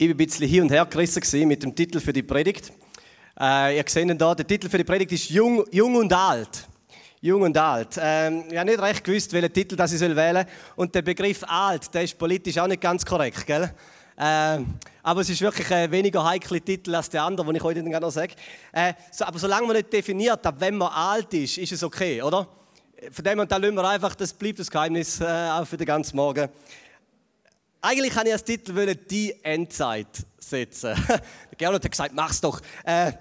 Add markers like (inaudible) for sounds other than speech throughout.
Ich war ein bisschen hin und her gerissen mit dem Titel für die Predigt. Äh, ihr seht hier, der Titel für die Predigt ist Jung, Jung und Alt. Jung und alt. Ähm, ich habe nicht recht gewusst, welchen Titel das ich wählen soll. Und der Begriff alt, der ist politisch auch nicht ganz korrekt, gell? Ähm, aber es ist wirklich ein weniger heikler Titel als der andere, den ich heute noch sage. Äh, so, aber solange man nicht definiert, ab wenn man alt ist, ist es okay, oder? Von dem und da lassen wir einfach, das bleibt das Geheimnis äh, auch für den ganzen Morgen. Eigentlich kann ich als Titel wollen, die Endzeit setzen. (laughs) Gernot hat gesagt, mach's doch. Äh,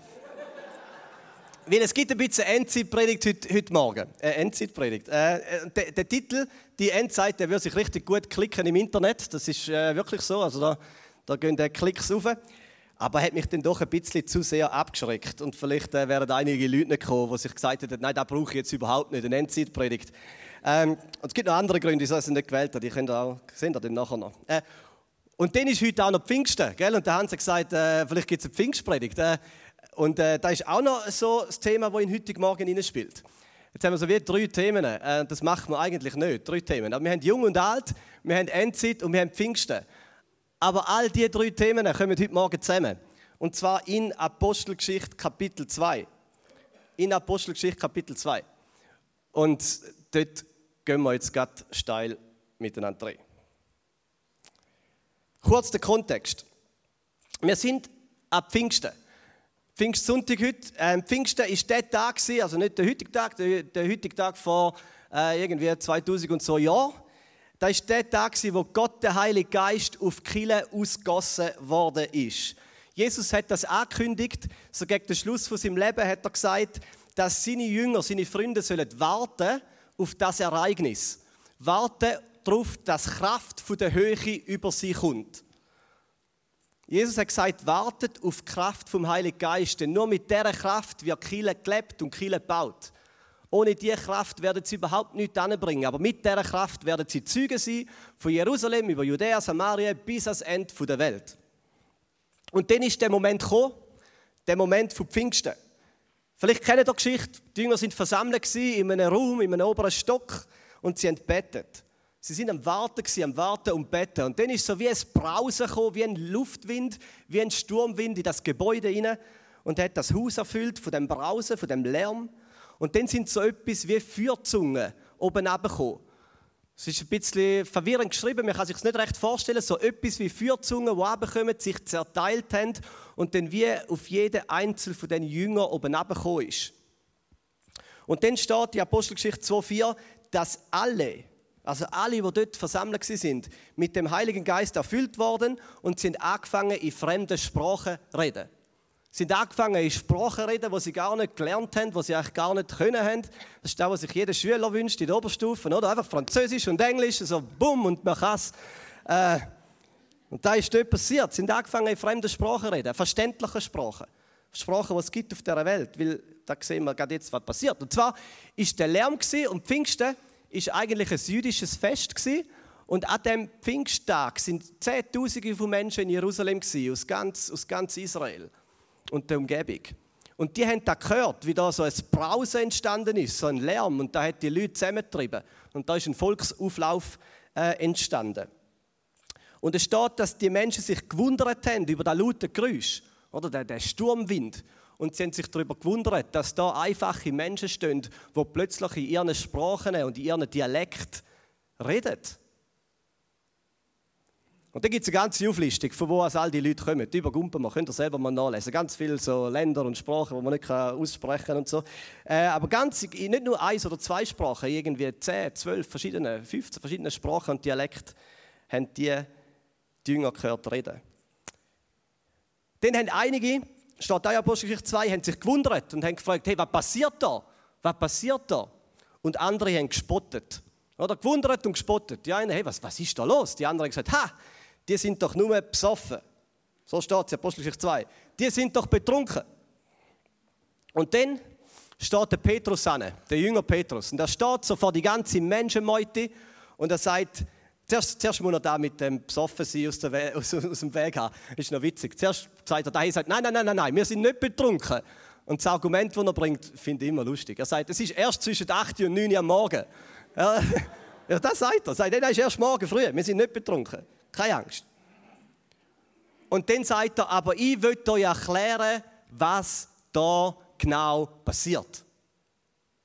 weil es gibt ein bisschen Endzeitpredigt heute, heute Morgen. Äh, Endzeitpredigt. Äh, äh, der, der, Titel, die Endzeit, der wird sich richtig gut klicken im Internet. Das ist äh, wirklich so. Also da, da gehen die Klicks rauf. Aber hat mich dann doch ein bisschen zu sehr abgeschreckt. Und vielleicht äh, wären einige Leute nicht gekommen, die sich gesagt hätten, nein, da brauche ich jetzt überhaupt nicht, eine Endzeitpredigt. Ähm, und es gibt noch andere Gründe, wieso ich nicht gewählt habe. Die könnt ihr auch, sehen dann nachher noch. Äh, und dann ist heute auch noch Pfingsten, gell? Und da haben sie gesagt, äh, vielleicht gibt es eine Pfingstpredigt. Äh, und äh, da ist auch noch so das Thema, das in heutigen Morgen spielt. Jetzt haben wir so wie drei Themen. Äh, das macht man eigentlich nicht, drei Themen. Aber wir haben Jung und Alt, wir haben Endzeit und wir haben Pfingsten. Aber all diese drei Themen kommen heute Morgen zusammen. Und zwar in Apostelgeschichte Kapitel 2. In Apostelgeschichte Kapitel 2. Und dort gehen wir jetzt gerade steil miteinander rein. Kurz der Kontext. Wir sind ab Pfingsten. Pfingstsonntag heute. Ähm, Pfingsten war der Tag, also nicht der heutige Tag, der, der heutige Tag vor äh, irgendwie 2000 und so Jahren. Das war der Tag, wo Gott, der Heilige Geist, auf Kille ausgossen worden ist. Jesus hat das angekündigt, so gegen den Schluss von seinem Leben hat er gesagt, dass seine Jünger, seine Freunde sollen warten auf das Ereignis. Warten darauf, dass Kraft von der Höhe über sie kommt. Jesus hat gesagt, wartet auf die Kraft vom Heiligen Geist, denn nur mit dieser Kraft wird Kille gelebt und Kille gebaut. Ohne diese Kraft werden sie überhaupt nichts anbringen. Aber mit dieser Kraft werden sie Züge sein, von Jerusalem über Judäa, Samaria bis ans Ende der Welt. Und dann ist der Moment gekommen, der Moment von Pfingsten. Vielleicht kennt ihr die Geschichte. Die Jünger sind versammelt in einem Raum, in einem oberen Stock und sie haben bettet. Sie sind am Warten, am Warten und Betten. Und dann ist so wie ein Brausen gekommen, wie ein Luftwind, wie ein Sturmwind in das Gebäude hinein und hat das Haus erfüllt von dem Brausen, von dem Lärm. Und dann sind so etwas wie Feuerzungen oben abgekommen. Es ist ein bisschen verwirrend geschrieben, man kann sich nicht recht vorstellen. So etwas wie Feuerzungen, die runterkommen, sich zerteilt haben und dann wie auf jeden einzelnen von den Jüngern oben abgekommen ist. Und dann steht in Apostelgeschichte 2,4, dass alle, also alle, die dort versammelt sind, mit dem Heiligen Geist erfüllt worden und sind angefangen, in fremden Sprachen zu reden sind angefangen in Sprachen reden, die sie gar nicht gelernt haben, die sie eigentlich gar nicht können haben. Das ist das, was sich jeder Schüler wünscht in der Oberstufe, oder? Einfach Französisch und Englisch, so bumm und man kann es. Äh, und da ist dort passiert. Sie sind angefangen in fremden Sprachen reden, verständliche Sprachen. Sprachen, die es gibt auf dieser Welt, weil da sehen wir gerade jetzt, was passiert. Und zwar ist der Lärm und Pfingsten ist eigentlich ein jüdisches Fest gewesen. Und an dem Pfingsttag sind Zehntausende von Menschen in Jerusalem gewesen, aus ganz, aus ganz Israel und der Umgebung. Und die haben da gehört, wie da so ein Brause entstanden ist, so ein Lärm. Und da hat die Leute zusammengetrieben. Und da ist ein Volksauflauf äh, entstanden. Und es steht, dass die Menschen sich gewundert haben über das laute Geräusch, oder der, der Sturmwind. Und sie haben sich darüber gewundert, dass da einfache Menschen stehen, die plötzlich in ihren Sprachen und in ihren Dialekt reden. Und dann gibt es eine ganze Auflistung, von wo all die Leute kommen. Über Gumpen, man könnt ihr selber mal nachlesen. Ganz viele so Länder und Sprachen, die man nicht aussprechen kann und so. Äh, aber ganz, nicht nur eins oder zwei Sprachen, irgendwie 10, 12 verschiedene, 15 verschiedene Sprachen und Dialekte haben die, die Jünger gehört reden. Dann haben einige, steht da in Apostelgeschichte 2, haben sich gewundert und haben gefragt, hey, was passiert da? Was passiert da? Und andere haben gespottet. Oder gewundert und gespottet. Die einen, hey, was, was ist da los? Die anderen haben gesagt, ha, die sind doch nur besoffen. So steht es in Apostelgeschichte 2. Die sind doch betrunken. Und dann steht der Petrus an, der Jünger Petrus. Und er steht so vor die ganze Menschenmeute und er sagt, zuerst, zuerst muss er da mit dem Besoffensein aus, (laughs) aus, aus dem Weg haben. Ist noch witzig. Zuerst sagt er da, er sagt, nein, nein, nein, nein, nein, wir sind nicht betrunken. Und das Argument, das er bringt, finde ich immer lustig. Er sagt, es ist erst zwischen 8 und 9 Uhr am Morgen. (laughs) Ja, das sagt er. Er sagt, nein, es ist erst morgen früh, wir sind nicht betrunken. Keine Angst. Und dann sagt er, aber ich will euch erklären, was da genau passiert.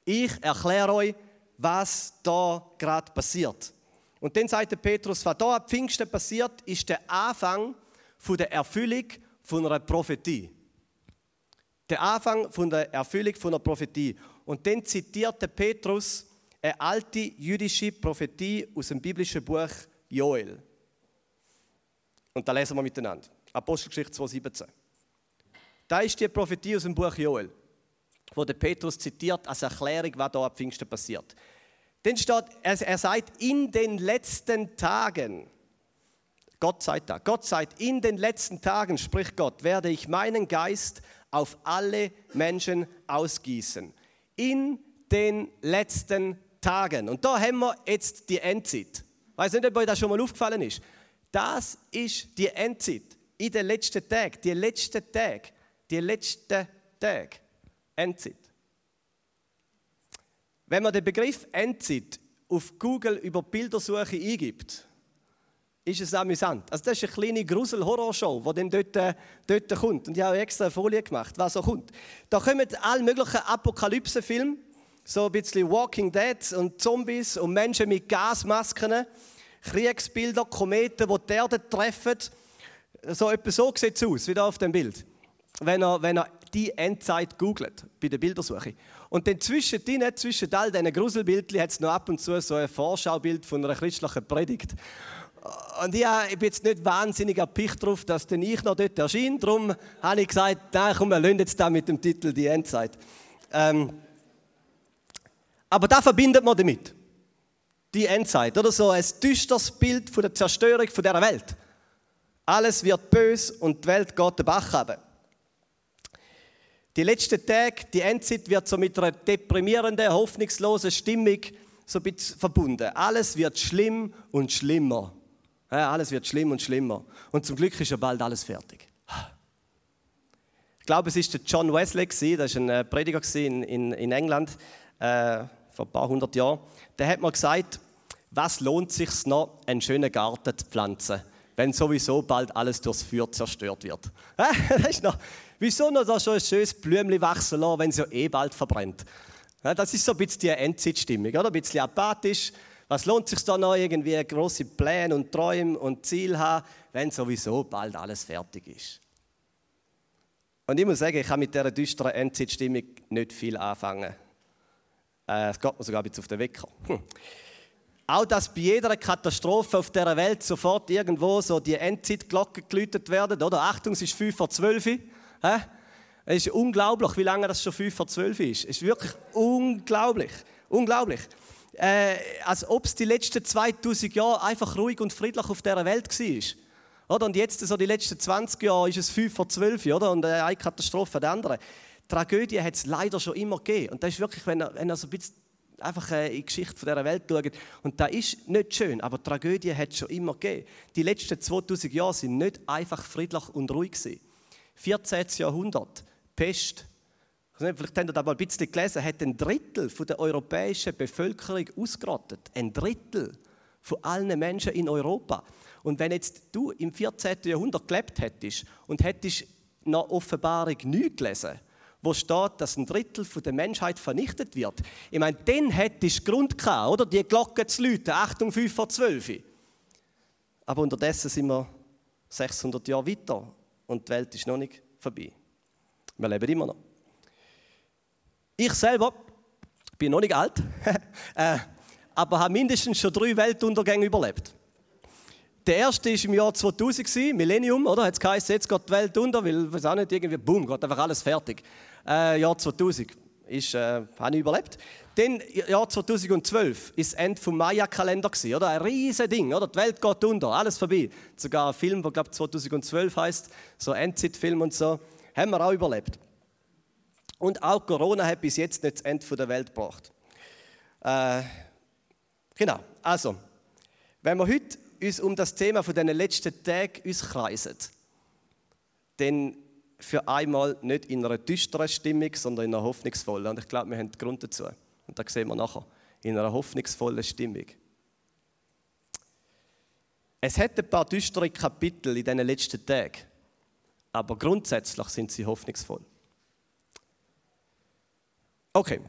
Ich erkläre euch, was da gerade passiert. Und dann sagt der Petrus, was da am Pfingsten passiert, ist der Anfang von der Erfüllung von einer Prophetie. Der Anfang von der Erfüllung von einer Prophetie. Und dann zitiert der Petrus eine alte jüdische Prophetie aus dem biblischen Buch Joel. Und da lesen wir miteinander. Apostelgeschichte 2,17. Da ist die Prophetie aus dem Buch Joel, wo der Petrus zitiert als Erklärung, was da am Pfingsten passiert. Dann steht, er, er sagt, in den letzten Tagen, Gott sagt da, Gott sagt, in den letzten Tagen, spricht Gott, werde ich meinen Geist auf alle Menschen ausgießen. In den letzten Tagen. Und da haben wir jetzt die Endzeit. Ich weiß nicht, ob euch das schon mal aufgefallen ist. Das ist die Endzeit. In den letzten Tagen. Die letzten Tage. Die letzten Tage. Endzeit. Wenn man den Begriff Endzeit auf Google über Bildersuche eingibt, ist es amüsant. Also das ist eine kleine Grusel-Horrorshow, die dann dort, äh, dort kommt. Und ich habe extra eine Folie gemacht, was so kommt. Da kommen alle möglichen Apokalypse-Filme, so ein bisschen Walking Dead und Zombies und Menschen mit Gasmasken, Kriegsbilder, Kometen, die die Erde treffen. So etwas so sieht es aus, wie da auf dem Bild. Wenn er, wenn er die Endzeit googelt, bei der Bildersuche. Und dann zwischen zwischen all diesen Gruselbildchen, hat es noch ab und zu so ein Vorschaubild von einer christlichen Predigt. Und ja, ich bin jetzt nicht wahnsinnig erpicht darauf, dass dann ich noch dort erscheine. Darum habe ich gesagt, nein, komm, wir lösen jetzt da mit dem Titel «Die Endzeit». Ähm, aber da verbindet man damit. Die Endzeit, oder so ein düsteres Bild von der Zerstörung von dieser Welt. Alles wird bös und die Welt geht den Bach runter. Die letzten Tage, die Endzeit wird so mit einer deprimierenden, hoffnungslosen Stimmung so ein bisschen verbunden. Alles wird schlimm und schlimmer. Ja, alles wird schlimm und schlimmer. Und zum Glück ist ja bald alles fertig. Ich glaube, es der John Wesley, das war ein äh, Prediger in, in, in England äh, vor ein paar hundert Jahren. Der hat mal gesagt, was lohnt sich noch, einen schönen Garten zu pflanzen, wenn sowieso bald alles durchs Feuer zerstört wird? (laughs) das noch, wieso noch da schon ein schönes Blümchen wachsen lassen, wenn es ja eh bald verbrennt? das ist so ein bisschen die Endzeitstimmung, oder? Ein bisschen apathisch. Was lohnt sich da noch irgendwie große Pläne und Träume und Ziele haben, wenn sowieso bald alles fertig ist? Und ich muss sagen, ich kann mit dieser düsteren Endzeitstimmung nicht viel anfangen. Äh, es geht mir sogar ein bisschen auf den Wecker. Hm. Auch, dass bei jeder Katastrophe auf der Welt sofort irgendwo so die Endzeitglocken geläutet werden, oder? Achtung, es ist 5 vor 12 Uhr. Es ist unglaublich, wie lange das schon 5 vor 12 ist. Es ist wirklich unglaublich. Unglaublich äh, als ob es die letzten 2000 Jahre einfach ruhig und friedlich auf dieser Welt war. Oder? Und jetzt, so die letzten 20 Jahre, ist es 5 vor 12, oder? Und äh, eine Katastrophe der andere. Tragödie hat es leider schon immer gegeben. Und das ist wirklich, wenn er, wenn er so ein bisschen einfach äh, in die Geschichte dieser Welt schaut. Und das ist nicht schön, aber Tragödie hat es schon immer gegeben. Die letzten 2000 Jahre sind nicht einfach friedlich und ruhig gewesen. 14. Jahrhundert, Pest, vielleicht habt ihr das mal ein bisschen gelesen, hat ein Drittel der europäischen Bevölkerung ausgerottet. Ein Drittel von allen Menschen in Europa. Und wenn jetzt du im 14. Jahrhundert gelebt hättest und hättest nach Offenbarung 9 gelesen, wo steht, dass ein Drittel der Menschheit vernichtet wird, ich meine, dann hättest du Grund gehabt, oder? Die Glocke zu läuten, Achtung, 5 vor 12. Aber unterdessen sind wir 600 Jahre weiter und die Welt ist noch nicht vorbei. Wir leben immer noch. Ich selber bin noch nicht alt, (laughs) äh, aber habe mindestens schon drei Weltuntergänge überlebt. Der erste war im Jahr 2000, Millennium, oder? Hat es geheißen, jetzt geht die Welt unter, weil, weiß auch nicht, irgendwie, boom, geht einfach alles fertig. Äh, Jahr 2000 ist, äh, habe ich überlebt. Dann, Jahr 2012, ist das Ende des Maya-Kalender, oder? Ein riesiges Ding, oder? Die Welt geht unter, alles vorbei. Sogar ein Film, der, glaube 2012 heißt, so Endzeitfilm und so, haben wir auch überlebt. Und auch Corona hat bis jetzt nicht das Ende der Welt gebracht. Äh, genau, also, wenn wir heute uns um das Thema von den letzten Tagen kreisen, dann für einmal nicht in einer düsteren Stimmung, sondern in einer hoffnungsvollen. Und ich glaube, wir haben den Grund dazu. Und das sehen wir nachher. In einer hoffnungsvollen Stimmung. Es hat ein paar düstere Kapitel in diesen letzten Tagen. aber grundsätzlich sind sie hoffnungsvoll. Okay.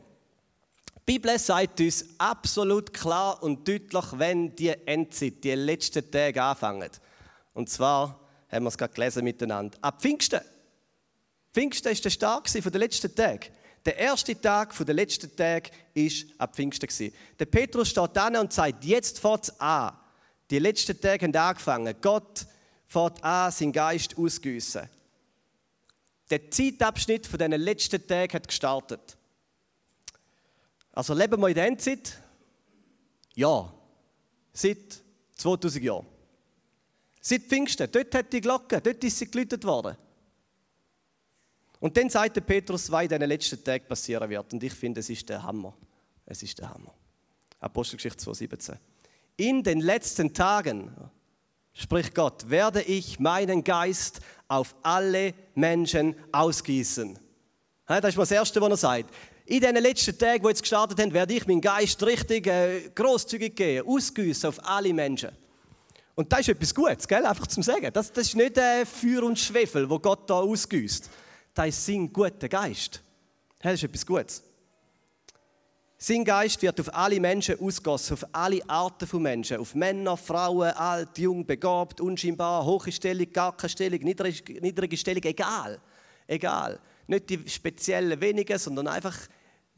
Die Bibel sagt uns absolut klar und deutlich, wenn die Endzeit, die letzten Tage anfangen. Und zwar haben wir es gerade gelesen miteinander. Ab Pfingsten. Pfingsten ist der Start den letzten Tagen. Der erste Tag der letzten Tag ist ab Pfingsten. Der Petrus steht da und sagt, jetzt fängt es an. Die letzten Tage haben angefangen. Gott fährt an, seinen Geist ausgüssen. Der Zeitabschnitt von diesen letzten Tagen hat gestartet. Also leben wir in der Endzeit? Ja. Seit 2000 Jahren. Seit Pfingsten. Dort hat die Glocke, dort ist sie geläutet worden. Und dann sagt Petrus, was in den letzten Tagen passieren wird. Und ich finde, es ist der Hammer. Es ist der Hammer. Apostelgeschichte 2,17. In den letzten Tagen, spricht Gott, werde ich meinen Geist auf alle Menschen ausgießen. Das ist das Erste, was er sagt. In den letzten Tagen, die jetzt gestartet haben, werde ich meinen Geist richtig äh, großzügig geben, ausgießen auf alle Menschen. Und das ist etwas Gutes, gell? einfach zum Sagen. Das, das ist nicht äh, Feuer und Schwefel, wo Gott da ausgießt. Das ist sein guter Geist. Das ist etwas Gutes. Sein Geist wird auf alle Menschen ausgossen, auf alle Arten von Menschen, auf Männer, Frauen, alt, jung, begabt, unscheinbar, hohe Stellung, gar keine Stellung, niedrige, niedrige Stellung, egal. Egal. Nicht die speziellen wenigen, sondern einfach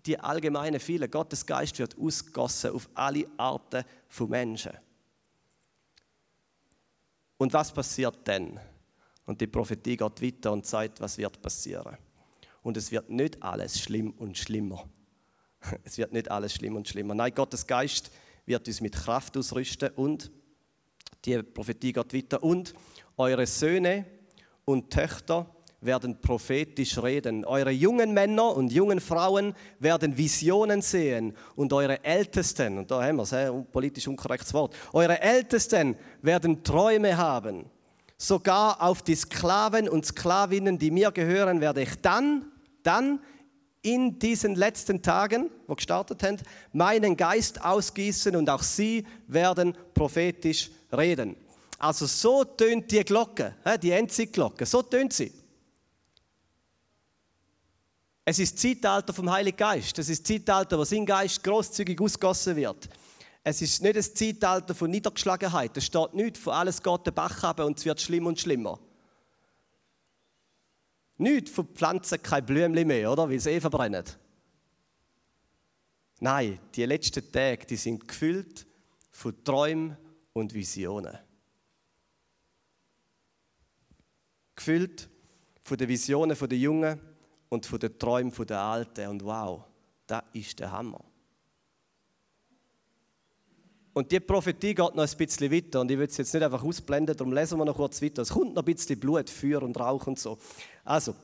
die allgemeinen vielen. Gottes Geist wird ausgossen auf alle Arten von Menschen. Und was passiert dann? Und die Prophetie geht weiter und sagt, was wird passieren. Und es wird nicht alles schlimm und schlimmer. (laughs) Es wird nicht alles schlimm und schlimmer. Nein, Gottes Geist wird uns mit Kraft ausrüsten und die Prophetie geht weiter. Und eure Söhne und Töchter werden prophetisch reden. Eure jungen Männer und jungen Frauen werden Visionen sehen. Und eure Ältesten, und da haben wir es, politisch unkorrektes Wort, eure Ältesten werden Träume haben. Sogar auf die Sklaven und Sklavinnen, die mir gehören, werde ich dann, dann in diesen letzten Tagen, wo gestartet haben, meinen Geist ausgießen und auch sie werden prophetisch reden. Also so tönt die Glocke, die Endzeitglocke, so tönt sie. Es ist Zeitalter vom Heiligen Geist. Es ist Zeitalter, wo sein Geist großzügig ausgossen wird. Es ist nicht das Zeitalter von Niedergeschlagenheit. Es steht nicht, von alles geht den Bach ab und es wird schlimm und schlimmer. Nicht von Pflanzen kein Blümchen mehr, oder? Weil sie eh verbrennen. Nein, die letzten Tage, die sind gefüllt von Träumen und Visionen. Gefüllt von den Visionen der Jungen und von den Träumen der Alten. Und wow, das ist der Hammer. Und die Prophetie geht noch ein bisschen weiter und ich will es jetzt nicht einfach ausblenden, darum lesen wir noch kurz weiter. Es kommt noch ein bisschen Blut, Feuer und Rauch und so. Also,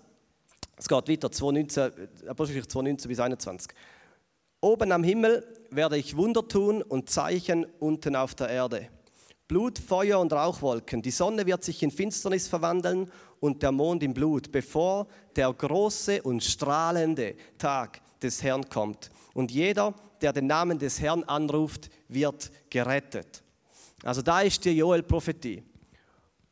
es geht weiter, 2,19, Apostelgeschichte 2,19 bis 21. Oben am Himmel werde ich Wunder tun und Zeichen unten auf der Erde. Blut, Feuer und Rauchwolken. Die Sonne wird sich in Finsternis verwandeln und der Mond in Blut, bevor der große und strahlende Tag des Herrn kommt. Und jeder, der den Namen des Herrn anruft, wird gerettet. Also da ist die Joel-Prophetie.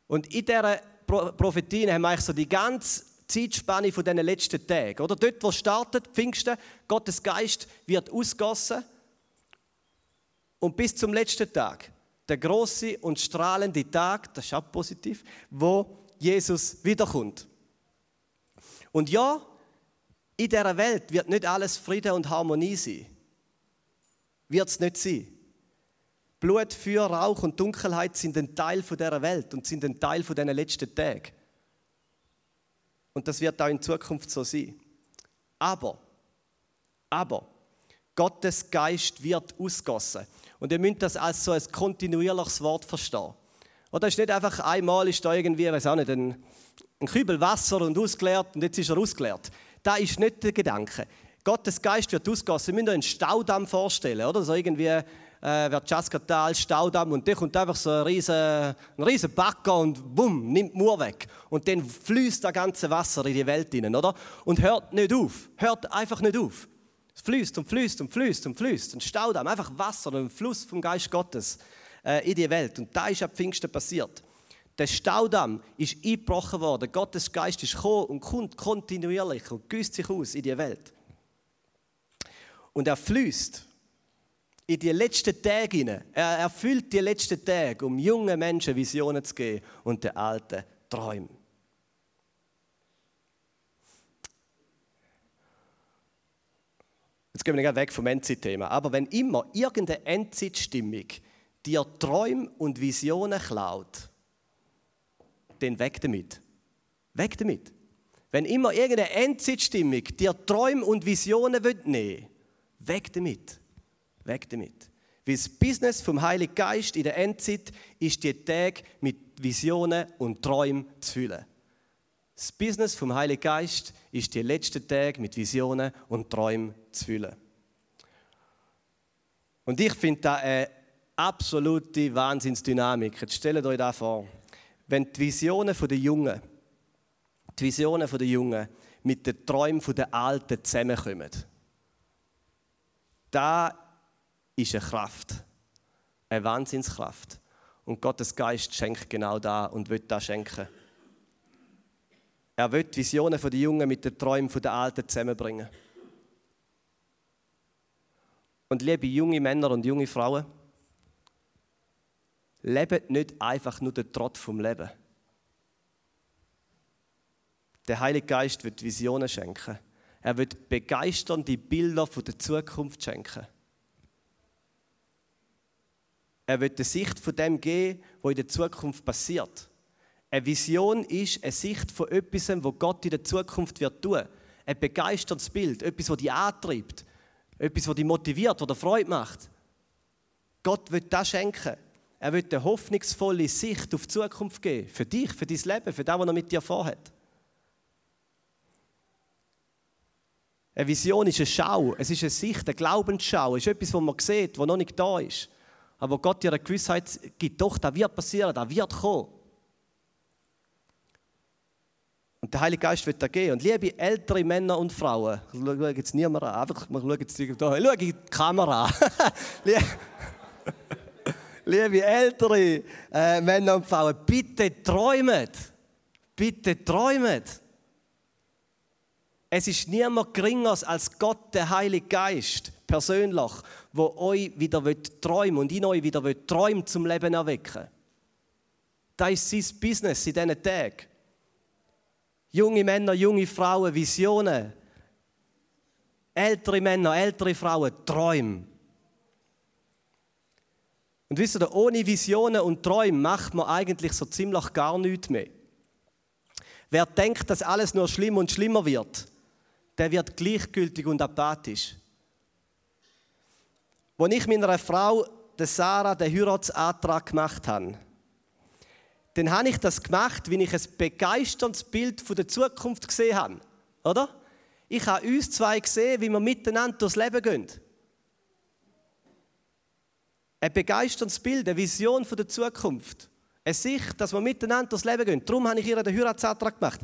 Und in dieser Prophetie haben wir eigentlich so die ganze Zeitspanne von diesen letzten Tagen. Oder dort, wo es startet, Pfingsten, Gottes Geist wird ausgossen und bis zum letzten Tag, der große und strahlende Tag, das ist auch positiv, wo Jesus wiederkommt. Und ja, in dieser Welt wird nicht alles Friede und Harmonie sein. Wird es nicht sein. Blut, Feuer, Rauch und Dunkelheit sind ein Teil dieser Welt und sind ein Teil von diesen letzten Tagen. Und das wird auch in Zukunft so sein. Aber, aber, Gottes Geist wird ausgossen. Und ihr müsst das als so ein kontinuierliches Wort verstehen. Oder ist nicht einfach einmal ist da irgendwie, weiß auch nicht, ein, ein Kübel Wasser und ausgeleert und jetzt ist er ausgeleert. Das ist nicht der Gedanke. Gottes Geist wird ausgossen. Ihr müsst euch einen Staudamm vorstellen, oder? So irgendwie äh, wird Chaskatal, Staudamm und dann kommt einfach so ein riesen, ein riesen Backer und bumm, nimmt Mauer weg. Und dann fließt das ganze Wasser in die Welt hinein, oder? Und hört nicht auf. Hört einfach nicht auf. Es fließt und fließt und fließt und fließt. Ein Staudamm, einfach Wasser, ein Fluss vom Geist Gottes äh, in die Welt. Und da ist ab Pfingsten passiert. Der Staudamm ist eingebrochen worden. Gottes Geist ist gekommen und kommt kontinuierlich und güsst sich aus in die Welt. Und er fließt in die letzten Tage hinein. Er erfüllt die letzten Tage, um jungen Menschen Visionen zu geben und den alten Träumen. Jetzt gehen wir weg vom Endzeit-Thema. Aber wenn immer irgendeine Endzeitstimmung dir Träume und Visionen klaut, dann weg damit. Weg damit. Wenn immer irgendeine Endzeitstimmung dir Träume und Visionen nehmen will, weg damit. Weg damit. Weil das Business vom Heiligen Geist in der Endzeit ist die Tag mit Visionen und Träumen zu füllen. Das Business vom Heiligen Geist ist die letzten Tage mit Visionen und Träumen zu füllen. Und ich finde da eine absolute Wahnsinnsdynamik. Jetzt stellt euch das vor. Wenn die Visionen der Jungen, die Visionen der Jungen mit den Träumen der Alten zusammenkommen, da ist eine Kraft, eine Wahnsinnskraft. Und Gottes Geist schenkt genau da und wird da schenken. Er wird Visionen der Jungen mit den Träumen der Alten zusammenbringen. Und liebe junge Männer und junge Frauen, lebt nicht einfach nur den Trott vom Leben. Der Heilige Geist wird Visionen schenken. Er wird begeisternde Bilder von der Zukunft schenken. Er wird eine Sicht von dem geben, was in der Zukunft passiert. Eine Vision ist eine Sicht von etwas, was Gott in der Zukunft wird tun. Ein begeistertes Bild, etwas, das dich antreibt, etwas, das dich motiviert, dir Freude macht. Gott wird das schenken. Er wird eine hoffnungsvolle Sicht auf die Zukunft geben. Für dich, für dein Leben, für das, was er mit dir vorhat. Eine Vision ist eine Schau, es ist eine Sicht, eine Glaubensschau, es ist etwas, was man sieht, was noch nicht da ist. Aber Gott dir eine Gewissheit gibt, doch, das wird passieren, das wird kommen. Und der Heilige Geist wird da gehen. Und liebe ältere Männer und Frauen, ich schaue jetzt niemand an, einfach, wir jetzt da, schau die Kamera (laughs) liebe ältere äh, Männer und Frauen, bitte träumet. Bitte träumet. Es ist niemand geringer als Gott, der Heilige Geist, persönlich, wo euch wieder träumen und in euch wieder träumen zum Leben erwecken. Das ist sein Business in diesen Tagen. Junge Männer, junge Frauen, Visionen. Ältere Männer, ältere Frauen, Träume. Und wisst ihr, ohne Visionen und Träume macht man eigentlich so ziemlich gar nichts mehr. Wer denkt, dass alles nur schlimmer und schlimmer wird, der wird gleichgültig und apathisch. Als ich meiner Frau, der Sarah, den Heiratsantrag gemacht habe, dann habe ich das gemacht, wie ich ein begeisterndes Bild von der Zukunft gesehen habe. Oder? Ich habe uns zwei gesehen, wie wir miteinander durchs Leben gehen. Ein begeisterndes Bild, eine Vision von der Zukunft. Eine Sicht, dass wir miteinander durchs Leben gehen. Darum habe ich ihr den Heiratsantrag gemacht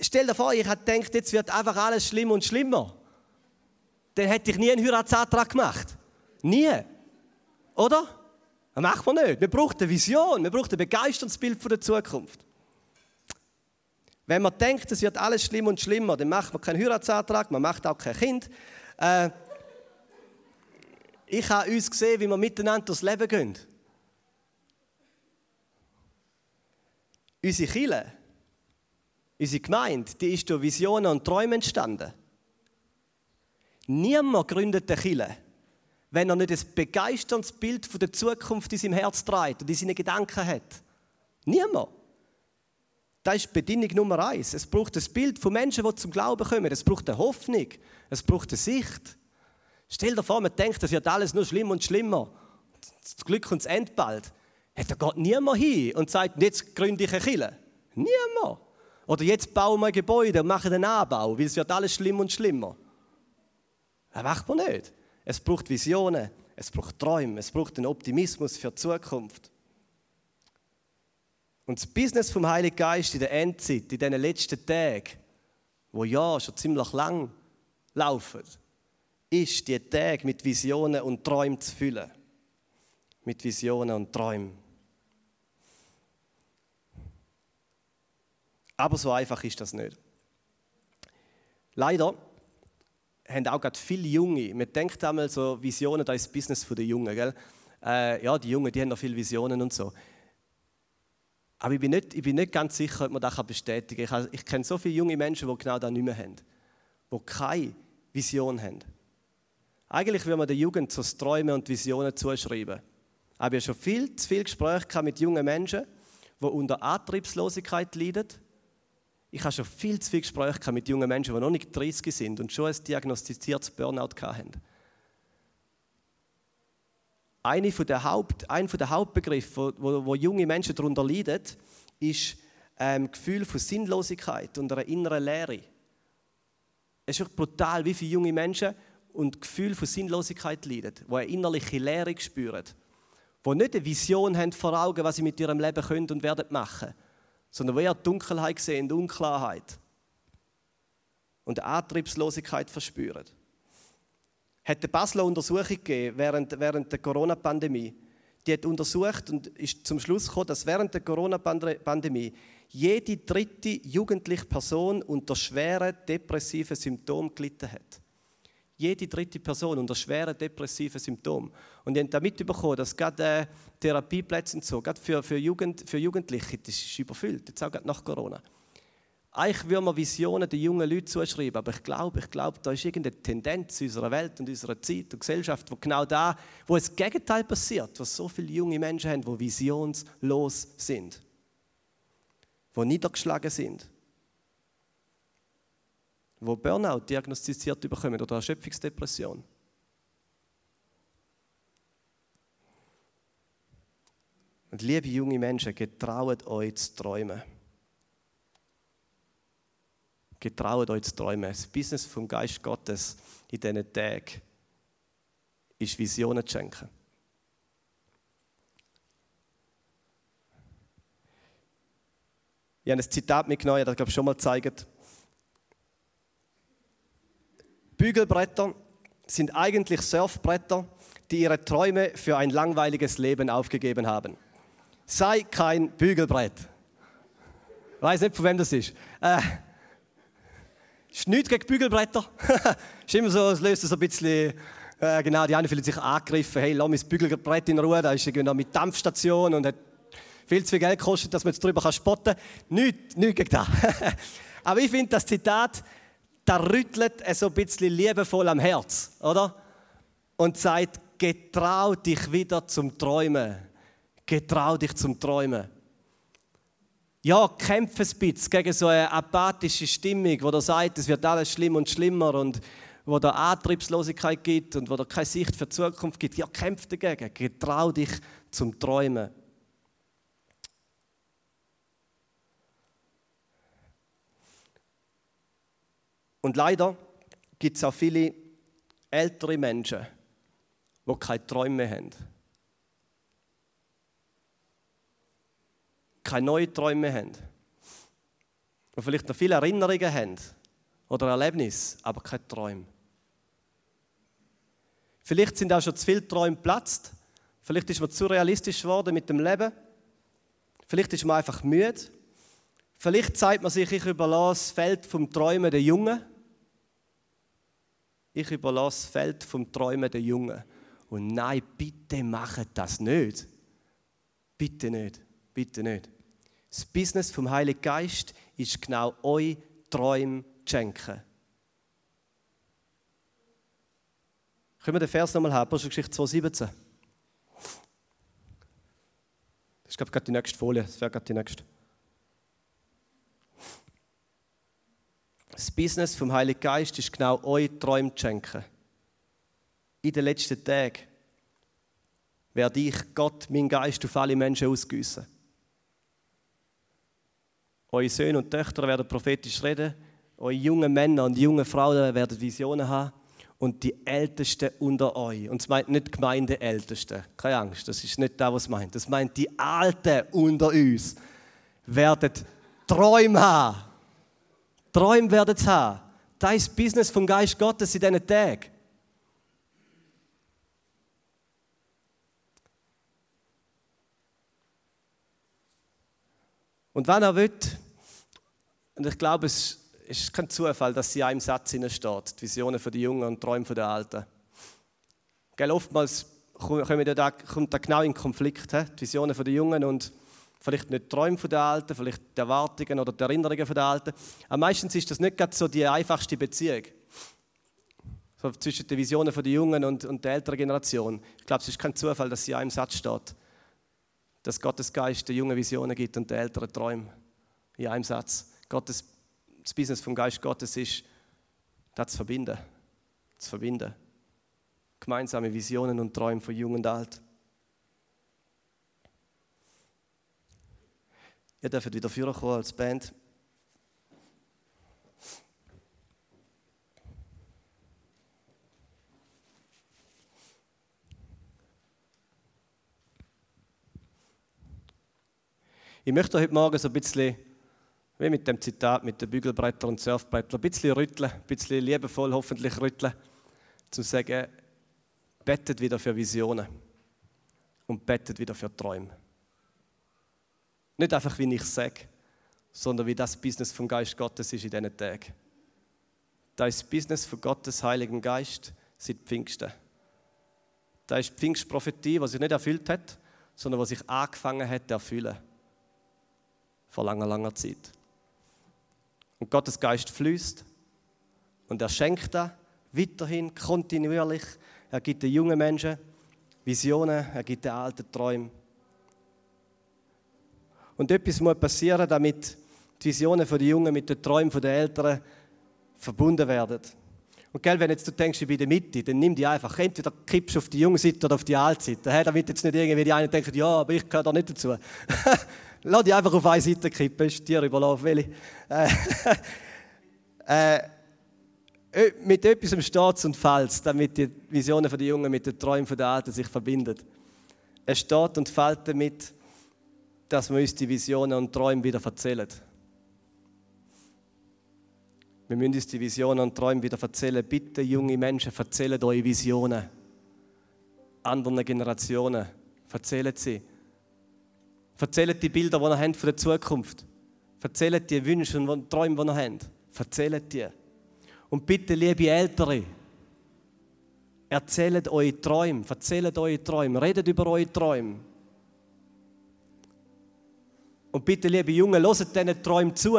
stell dir vor, ich hätte gedacht, jetzt wird einfach alles schlimmer und schlimmer. Dann hätte ich nie einen Heiratsantrag gemacht. Nie. Oder? Das macht man nicht. Man braucht eine Vision, man braucht ein begeisterndes Bild von der Zukunft. Wenn man denkt, es wird alles schlimmer und schlimmer, dann macht man keinen Heiratsantrag, man macht auch kein Kind. Äh, ich habe uns gesehen, wie wir miteinander durchs Leben gehen. Unsere Kinder Unsere Gemeinde, die ist durch Visionen und Träume entstanden. Niemand gründet eine Kirche, wenn er nicht ein begeisterndes Bild von der Zukunft in seinem Herz trägt und in seinen Gedanken hat. Niemand. Das ist Bedingung Nummer eins. Es braucht ein Bild von Menschen, die zum Glauben kommen. Es braucht eine Hoffnung. Es braucht eine Sicht. Stell dir vor, man denkt, das wird alles nur schlimmer und schlimmer. Das Glück und das Ende bald. Da geht niemand hin und sagt, jetzt gründe ich eine Kirche. Niemand. Oder jetzt bauen wir ein Gebäude und machen einen Anbau, weil es wird alles schlimmer und schlimmer. Das macht man nicht. Es braucht Visionen, es braucht Träume, es braucht einen Optimismus für die Zukunft. Und das Business vom Heiligen Geist in der Endzeit, in diesen letzten Tagen, wo ja schon ziemlich lang laufen, ist die Tage mit Visionen und Träumen zu füllen. Mit Visionen und Träumen. Aber so einfach ist das nicht. Leider haben auch gerade viele Junge, man denkt einmal so, Visionen, das ist das Business der Jungen, gell? Äh, ja, die Jungen, die haben noch viele Visionen und so. Aber ich bin nicht, ich bin nicht ganz sicher, ob man das bestätigen kann. Ich, ich kenne so viele junge Menschen, die genau das nicht mehr haben. Die keine Vision haben. Eigentlich will man der Jugend so Träume und Visionen zuschreiben. Aber ich habe schon viel zu viel Gespräche mit jungen Menschen, die unter Antriebslosigkeit leiden. Ich habe schon viel zu viel Gespräche mit jungen Menschen, die noch nicht 30 sind und schon ein diagnostiziertes Burnout hatten. Eine der Haupt, ein der Hauptbegriffe, wo, wo, junge Menschen darunter leiden, ist ähm, Gefühl von Sinnlosigkeit und einer inneren Leere. Es ist wirklich brutal, wie viele junge Menschen und Gefühl von Sinnlosigkeit leiden, die eine innerliche Leere spüren, die nicht eine Vision haben vor Augen, was sie mit ihrem Leben können und werden machen, sondern die eher Dunkelheit sehen, Unklarheit und Antriebslosigkeit verspüren hat der Basler Untersuchung gegeben während, während der Corona-Pandemie. Die hat untersucht und ist zum Schluss gekommen, dass während der Corona-Pandemie jede dritte jugendliche Person unter schweren depressiven Symptomen gelitten hat. Jede dritte Person unter schweren depressiven Symptomen. Und die haben damit bekommen, dass gerade äh, Therapieplätze und so, gerade für, für, Jugend, für Jugendliche, das ist überfüllt, jetzt auch gerade nach Corona. Eigentlich würde man Visionen den jungen Leuten zuschreiben, aber ich glaube, ich glaube, da ist irgendeine Tendenz in unserer Welt und unserer Zeit und Gesellschaft, wo genau da, wo das Gegenteil passiert, wo so viele junge Menschen haben, die visionslos sind, die niedergeschlagen sind, wo Burnout diagnostiziert bekommen oder Erschöpfungsdepression. Und liebe junge Menschen, getraut euch zu träumen. Getraut euch zu träumen. Das Business vom Geist Gottes in diesen Tagen ist Visionen zu schenken. Ich habe ein Zitat mitgenommen, das ich schon mal gezeigt. Bügelbretter sind eigentlich Surfbretter, die ihre Träume für ein langweiliges Leben aufgegeben haben. Sei kein Bügelbrett. Weiß nicht, von wem das ist. Äh, ist nichts gegen Bügelbretter. (laughs) ist immer so, es löst so ein bisschen, äh, genau, die einen fühlen sich angegriffen, hey, lass mein Bügelbrett in Ruhe, da ist irgendwie noch mit Dampfstation und hat viel zu viel Geld gekostet, dass man jetzt darüber spotten kann. Nichts, nichts gegen das. (laughs) Aber ich finde das Zitat, da rüttelt so ein bisschen liebevoll am Herz, oder? Und sagt, getrau dich wieder zum Träumen. Getrau dich zum Träumen ja, kämpfe ein bisschen gegen so eine apathische Stimmung, wo der sagt, es wird alles schlimmer und schlimmer und wo da Antriebslosigkeit gibt und wo da keine Sicht für die Zukunft gibt. Ja, kämpfe dagegen, getrau dich zum Träumen. Und leider gibt es auch viele ältere Menschen, die keine Träume mehr haben. keine neuen Träume mehr haben. Und vielleicht noch viele Erinnerungen haben oder Erlebnisse, aber keine Träume. Vielleicht sind auch schon zu viele Träume geplatzt. Vielleicht ist man zu realistisch geworden mit dem Leben. Vielleicht ist man einfach müde. Vielleicht zeigt man sich, ich überlasse das Feld vom Träumen der Jungen. Ich überlasse das Feld vom Träumen der Jungen. Und nein, bitte macht das nicht. Bitte nicht. Bitte nicht. Das Business vom Heiligen Geist ist genau euch Träume zu schenken. Können wir den Vers nochmal haben? Apostelgeschichte 2,17. Das ist, glaube ich, gerade die nächste Folie. Das wäre gerade die nächste. Das Business vom Heiligen Geist ist genau euch Träume zu schenken. In den letzten Tagen werde ich Gott, mein Geist, auf alle Menschen ausgüssen. Eure Söhne und Töchter werden prophetisch reden. Eure jungen Männer und junge Frauen werden Visionen haben. Und die Ältesten unter euch. Und es meint nicht Gemeindeältesten. Keine Angst, das ist nicht das, was es meint. Das meint die Alten unter uns werden Träume haben. Träume werden es haben. Das ist das Business vom Geist Gottes in diesen Tagen. Und wenn er will, und ich glaube, es ist kein Zufall, dass sie in einem Satz steht, die Visionen der Jungen und Träume der Alten. Gell, oftmals kommt da, genau in Konflikt, die Visionen der Jungen und vielleicht nicht die Träume der Alten, vielleicht die Erwartungen oder die Erinnerungen der Alten. Aber meistens ist das nicht gerade so die einfachste Beziehung. So zwischen den Visionen der Jungen und, und der älteren Generation. Ich glaube, es ist kein Zufall, dass sie in einem Satz steht. Dass Gottes Geist den jungen Visionen gibt und den älteren Träumen. In einem Satz. Gottes das Business vom Geist Gottes ist, das zu verbinden. Zu verbinden. Gemeinsame Visionen und Träume von Jung und Alt. Ihr dürft wieder vorkommen als Band. Ich möchte heute Morgen so ein bisschen wie mit dem Zitat mit den Bügelbrettern und Surfbrettern, ein bisschen rütteln, ein bisschen liebevoll hoffentlich rütteln, zu sagen, bettet wieder für Visionen und bettet wieder für Träume. Nicht einfach, wie ich sage, sondern wie das Business vom Geist Gottes ist in diesen Tagen. Das ist das Business von Gottes Heiligen Geist seit Pfingsten. Das ist die Pfingstprophetie, die sich nicht erfüllt hat, sondern die sich angefangen hat zu erfüllen. Vor langer, langer Zeit. Und Gottes Geist fließt und er schenkt da weiterhin kontinuierlich. Er gibt den jungen Menschen Visionen, er gibt den alten Träume. Und etwas muss passieren, damit die Visionen der Jungen mit den Träumen der Älteren verbunden werden. Und gell, wenn jetzt du denkst, ich bin in der Mitte, dann nimm die einfach. Entweder kippst du auf die junge Seite oder auf die alte Seite. Damit jetzt nicht irgendwie die einen denken, ja, aber ich gehöre da nicht dazu. (laughs) Lass dich einfach auf eine Seite kippen, ist dir überlaufen, Willi. Äh, (laughs) äh, mit etwas steht und fällt damit die Visionen der Jungen mit den Träumen der Alten sich verbinden. Es steht und fällt damit, dass wir uns die Visionen und Träume wieder erzählen. Wir müssen uns die Visionen und Träume wieder erzählen. Bitte, junge Menschen, erzählt eure Visionen. Anderen Generationen. Erzählt sie. Erzählt die Bilder, die ihr habt von der Zukunft. Erzählt die Wünsche und Träume, die ihr habt. Erzählt die. Und bitte, liebe Ältere, erzählt eure Träume, erzählt eure Träume, redet über eure Träume. Und bitte, liebe Jungen, hört diesen Träumen zu.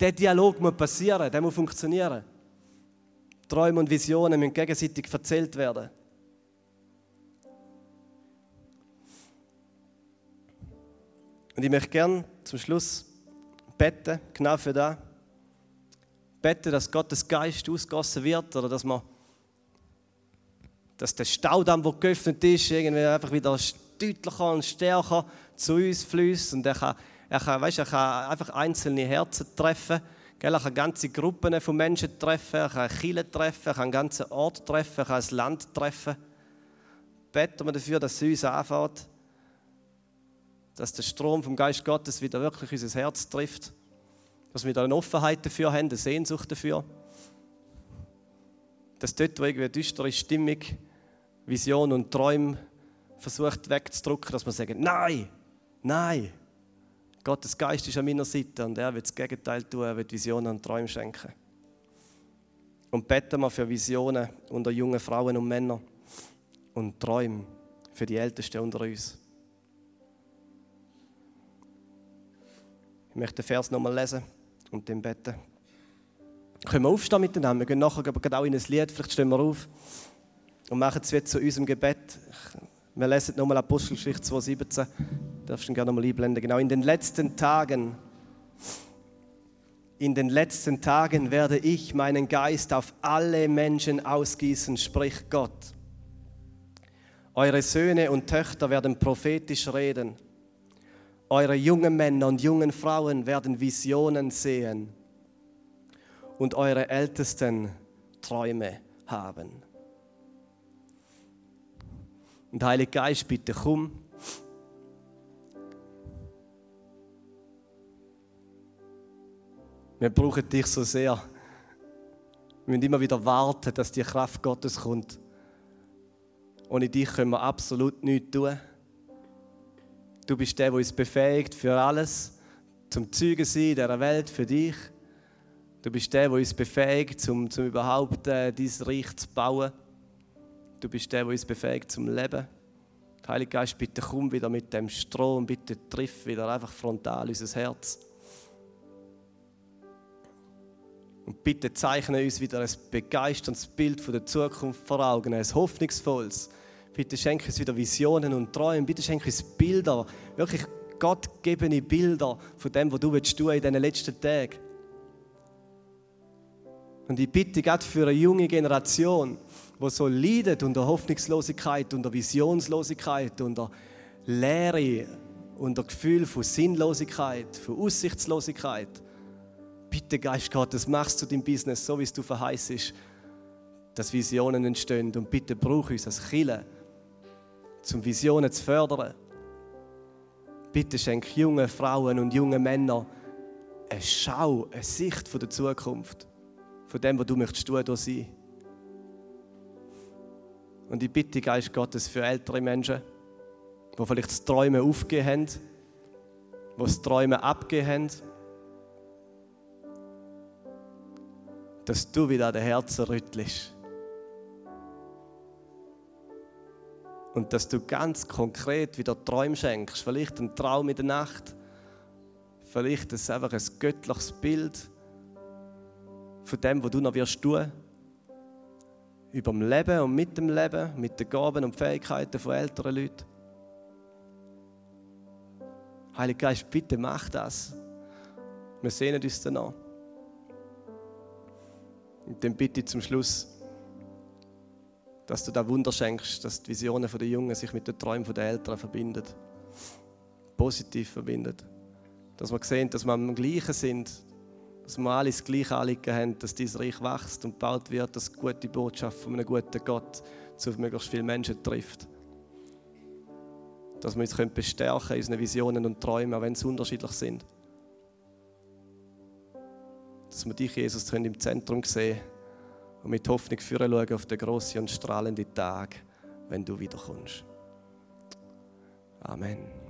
Der Dialog muss passieren, der muss funktionieren. Träume und Visionen müssen gegenseitig erzählt werden. Und ich möchte gerne zum Schluss beten, genau für das. Beten, dass Gottes Geist ausgossen wird oder dass man dass der Staudamm, der geöffnet ist, irgendwie einfach wieder deutlicher und stärker zu uns fließt und er kann, er kann, weißt, er kann einfach einzelne Herzen treffen. Er kann ganze Gruppen von Menschen treffen, er kann Chile treffen, er kann einen ganzen Ort treffen, er kann ein Land treffen. Beten wir dafür, dass es uns anfängt, dass der Strom vom Geist Gottes wieder wirklich unser Herz trifft, dass wir wieder eine Offenheit dafür haben, eine Sehnsucht dafür, dass dort, wo irgendwie düstere Stimmung, Vision und Träume versucht wegzudrücken, dass wir sagen, nein, nein, Gottes Geist ist an meiner Seite und er wird das Gegenteil tun, er wird Visionen und Träume schenken. Und beten wir für Visionen unter jungen Frauen und Männern und Träume für die Ältesten unter uns. Ich möchte den Vers nochmal lesen und dann beten. Können wir aufstehen miteinander? Wir gehen nachher aber auch in ein Lied, vielleicht stehen wir auf und machen es jetzt zu unserem Gebet. Wir lesen nochmal Apostelgeschichte 2,17. Darfst du gerne nochmal einblenden. Genau, in den letzten Tagen, in den letzten Tagen werde ich meinen Geist auf alle Menschen ausgießen, spricht Gott. Eure Söhne und Töchter werden prophetisch reden. Eure jungen Männer und jungen Frauen werden Visionen sehen und eure Ältesten Träume haben. Und Heiliger Geist, bitte komm. Wir brauchen dich so sehr. Wir müssen immer wieder warten, dass die Kraft Gottes kommt. Ohne dich können wir absolut nichts tun. Du bist der, der uns befähigt für alles. zum Zeugen sein in dieser Welt für dich. Du bist der, der uns befähigt, um, um überhaupt äh, dieses Reich zu bauen. Du bist der, der uns befähigt zum Leben. Heilige Geist, bitte komm wieder mit dem Strom, bitte triff wieder einfach frontal unser Herz. Und bitte zeichne uns wieder ein begeisterndes Bild von der Zukunft vor Augen, ein hoffnungsvolles. Bitte schenke uns wieder Visionen und Träume. Bitte schenke uns Bilder, wirklich gottgegebene Bilder von dem, was du willst tun in diesen letzten Tagen. Und ich bitte Gott für eine junge Generation, die so leidet unter Hoffnungslosigkeit, unter Visionslosigkeit, unter Leere, unter Gefühl von Sinnlosigkeit, von Aussichtslosigkeit. Bitte, Geist Gottes, machst du dein Business so, wie es du verheißt, dass Visionen entstehen. Und bitte brauch uns als Chile, zum Visionen zu fördern. Bitte schenk jungen Frauen und jungen Männern eine Schau, eine Sicht von der Zukunft, von dem, was du möchtest tun, sein. Und ich bitte, Geist Gottes, für ältere Menschen, die vielleicht das Träumen aufgegeben haben, die das Träumen abgegeben haben, dass du wieder an den Herzen rüttelst. Und dass du ganz konkret wieder Träume schenkst. Vielleicht ein Traum in der Nacht. Vielleicht ist es einfach ein göttliches Bild von dem, was du noch wirst tun. Über dem Leben und mit dem Leben, mit den Gaben und Fähigkeiten von älteren Leuten. Heiliger Geist, bitte mach das. Wir sehen uns danach. Und dann bitte ich zum Schluss, dass du da Wunder schenkst, dass die Visionen der Jungen sich mit den Träumen der Eltern verbinden. Positiv verbinden. Dass wir sehen, dass wir am Gleichen sind, dass wir alle das gleiche Anliegen haben, dass dieses Reich wächst und gebaut wird, dass die gute Botschaft von einem guten Gott zu möglichst vielen Menschen trifft. Dass wir uns bestärken in unseren Visionen und Träumen, auch wenn sie unterschiedlich sind dass wir dich, Jesus, im Zentrum sehen und mit Hoffnung führen schauen auf den grossen und strahlenden Tag, wenn du wiederkommst. Amen.